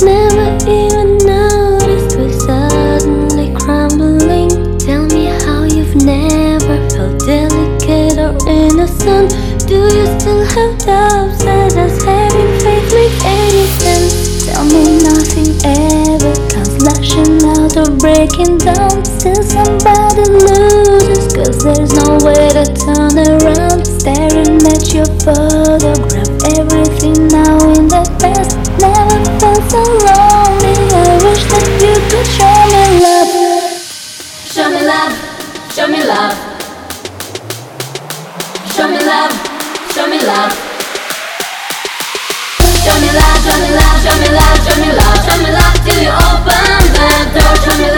Never even noticed we're suddenly crumbling. Tell me how you've never felt delicate or innocent. Do you still have doubts that us having faith makes any sense? Tell me nothing ever comes lashing out or breaking down. Still somebody loses, cause there's no way to turn around. Staring at your photograph, everything now show me love. Show me love, show me love, show me love, show me love, till you open the door. Show me love,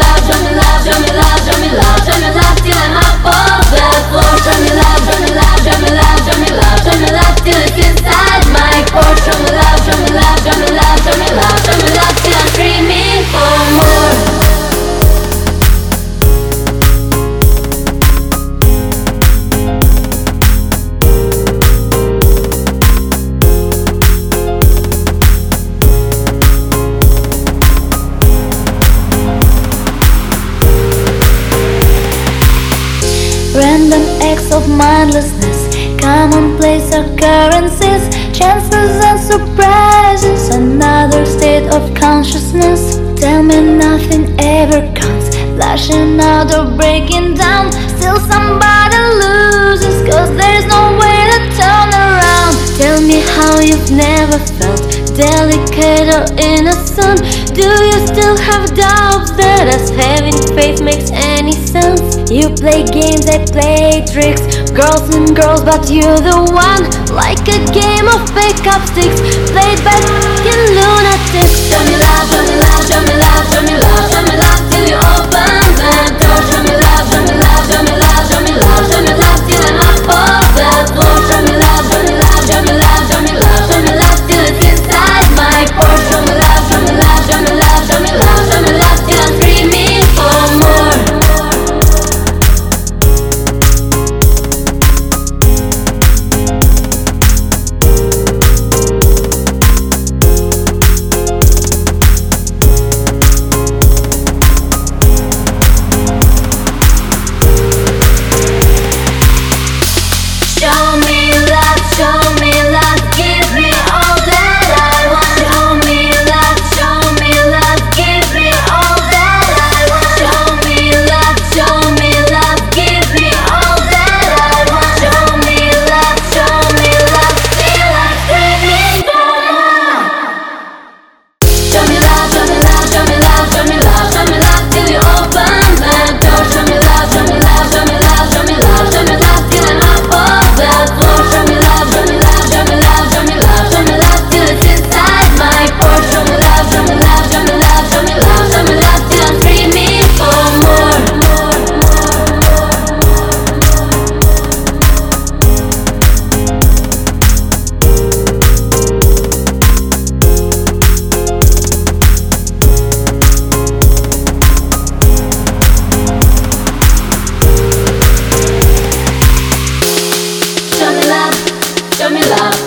Random acts of mindlessness, commonplace occurrences, chances and surprises, another state of consciousness. Tell me nothing ever comes, lashing out or breaking down. Still somebody loses, cause there's no way to turn around. Tell me how you've never felt delicate or innocent. Do you still have doubts that us having faith makes any sense? You play games, I play tricks. Girls and girls, but you're the one. Like a game of pick up sticks, played by fucking lunatics. Show me love, show me love, show me love, show me love.